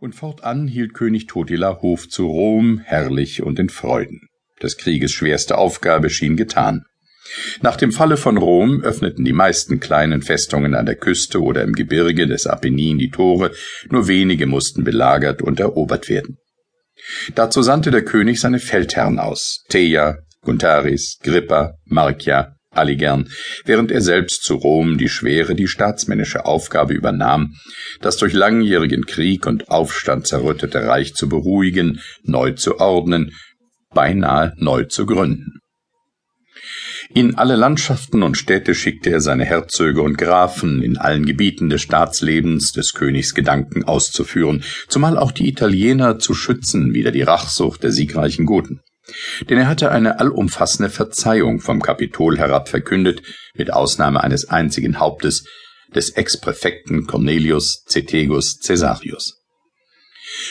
Und fortan hielt König Totila Hof zu Rom, herrlich und in Freuden. Des Krieges schwerste Aufgabe schien getan. Nach dem Falle von Rom öffneten die meisten kleinen Festungen an der Küste oder im Gebirge des Apennin die Tore, nur wenige mussten belagert und erobert werden. Dazu sandte der König seine Feldherren aus, Theia, Guntaris, Grippa, Markia, Aligern, während er selbst zu Rom die schwere, die staatsmännische Aufgabe übernahm, das durch langjährigen Krieg und Aufstand zerrüttete Reich zu beruhigen, neu zu ordnen, beinahe neu zu gründen. In alle Landschaften und Städte schickte er seine Herzöge und Grafen, in allen Gebieten des Staatslebens des Königs Gedanken auszuführen, zumal auch die Italiener zu schützen wider die Rachsucht der siegreichen Goten. Denn er hatte eine allumfassende Verzeihung vom Kapitol herab verkündet, mit Ausnahme eines einzigen Hauptes, des Ex-Präfekten Cornelius Cetegus Caesarius.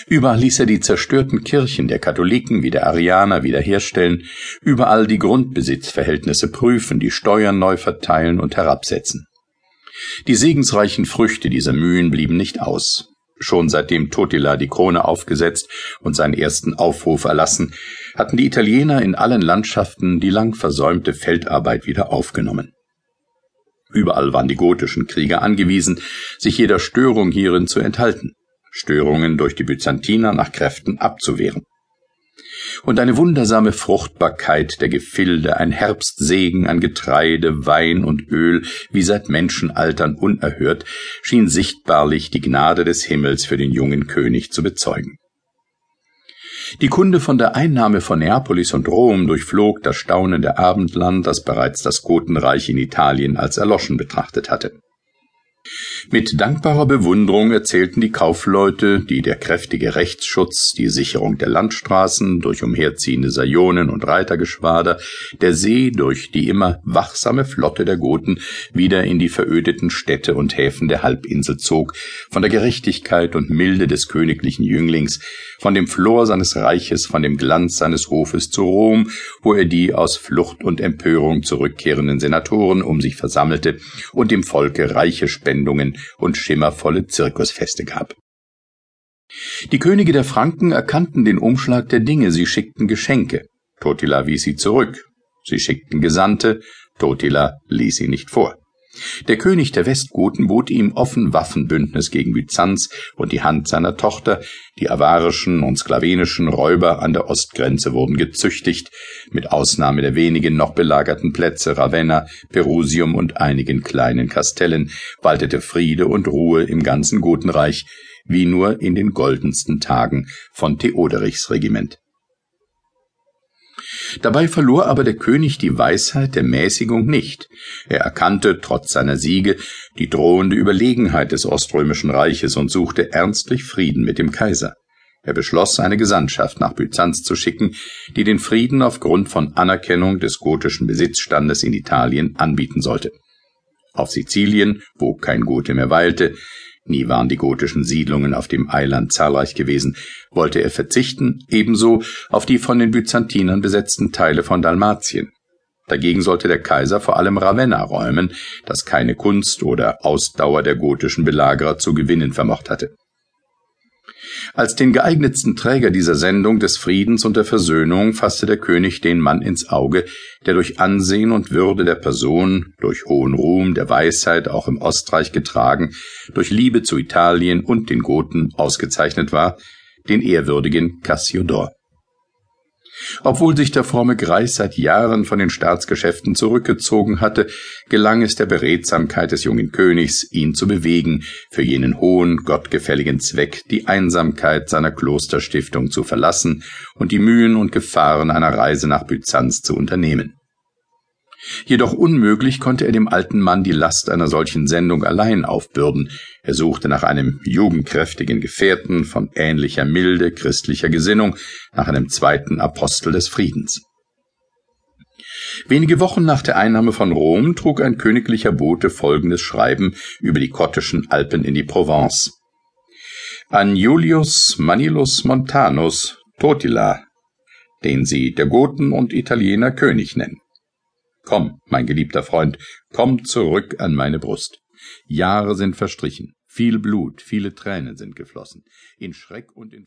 Überall ließ er die zerstörten Kirchen der Katholiken wie der Arianer wiederherstellen, überall die Grundbesitzverhältnisse prüfen, die Steuern neu verteilen und herabsetzen. Die segensreichen Früchte dieser Mühen blieben nicht aus. Schon seitdem Totila die Krone aufgesetzt und seinen ersten Aufruf erlassen, hatten die Italiener in allen Landschaften die lang versäumte Feldarbeit wieder aufgenommen. Überall waren die gotischen Krieger angewiesen, sich jeder Störung hierin zu enthalten. Störungen durch die Byzantiner nach Kräften abzuwehren. Und eine wundersame Fruchtbarkeit der Gefilde, ein Herbstsegen an Getreide, Wein und Öl, wie seit Menschenaltern unerhört, schien sichtbarlich die Gnade des Himmels für den jungen König zu bezeugen. Die Kunde von der Einnahme von Neapolis und Rom durchflog das staunende Abendland, das bereits das Gotenreich in Italien als erloschen betrachtet hatte. Mit dankbarer Bewunderung erzählten die Kaufleute, die der kräftige Rechtsschutz, die Sicherung der Landstraßen durch umherziehende Sajonen und Reitergeschwader, der See durch die immer wachsame Flotte der Goten wieder in die verödeten Städte und Häfen der Halbinsel zog, von der Gerechtigkeit und Milde des königlichen Jünglings, von dem Flor seines Reiches, von dem Glanz seines Hofes zu Rom, wo er die aus Flucht und Empörung zurückkehrenden Senatoren um sich versammelte und dem Volke reiche Spendungen und schimmervolle Zirkusfeste gab. Die Könige der Franken erkannten den Umschlag der Dinge, sie schickten Geschenke. Totila wies sie zurück. Sie schickten Gesandte, Totila ließ sie nicht vor. Der König der Westgoten bot ihm offen Waffenbündnis gegen Byzanz und die Hand seiner Tochter, die avarischen und sklavenischen Räuber an der Ostgrenze wurden gezüchtigt, mit Ausnahme der wenigen noch belagerten Plätze Ravenna, Perusium und einigen kleinen Kastellen, waltete Friede und Ruhe im ganzen Gotenreich, wie nur in den goldensten Tagen von Theoderichs Regiment. Dabei verlor aber der König die Weisheit der Mäßigung nicht. Er erkannte, trotz seiner Siege, die drohende Überlegenheit des Oströmischen Reiches und suchte ernstlich Frieden mit dem Kaiser. Er beschloss, eine Gesandtschaft nach Byzanz zu schicken, die den Frieden aufgrund von Anerkennung des gotischen Besitzstandes in Italien anbieten sollte. Auf Sizilien, wo kein Gote mehr weilte, nie waren die gotischen Siedlungen auf dem Eiland zahlreich gewesen, wollte er verzichten, ebenso auf die von den Byzantinern besetzten Teile von Dalmatien. Dagegen sollte der Kaiser vor allem Ravenna räumen, das keine Kunst oder Ausdauer der gotischen Belagerer zu gewinnen vermocht hatte. Als den geeignetsten Träger dieser Sendung des Friedens und der Versöhnung fasste der König den Mann ins Auge, der durch Ansehen und Würde der Person, durch hohen Ruhm der Weisheit auch im Ostreich getragen, durch Liebe zu Italien und den Goten ausgezeichnet war, den ehrwürdigen Cassiodor. Obwohl sich der fromme Greis seit Jahren von den Staatsgeschäften zurückgezogen hatte, gelang es der Beredsamkeit des jungen Königs, ihn zu bewegen, für jenen hohen, gottgefälligen Zweck die Einsamkeit seiner Klosterstiftung zu verlassen und die Mühen und Gefahren einer Reise nach Byzanz zu unternehmen. Jedoch unmöglich konnte er dem alten Mann die Last einer solchen Sendung allein aufbürden. Er suchte nach einem jugendkräftigen Gefährten von ähnlicher milde christlicher Gesinnung, nach einem zweiten Apostel des Friedens. Wenige Wochen nach der Einnahme von Rom trug ein königlicher Bote folgendes Schreiben über die kottischen Alpen in die Provence. An Julius Manilus Montanus Totila, den sie der Goten und Italiener König nennen. Komm, mein geliebter Freund, komm zurück an meine Brust. Jahre sind verstrichen, Viel Blut, viele Tränen sind geflossen. In Schreck und in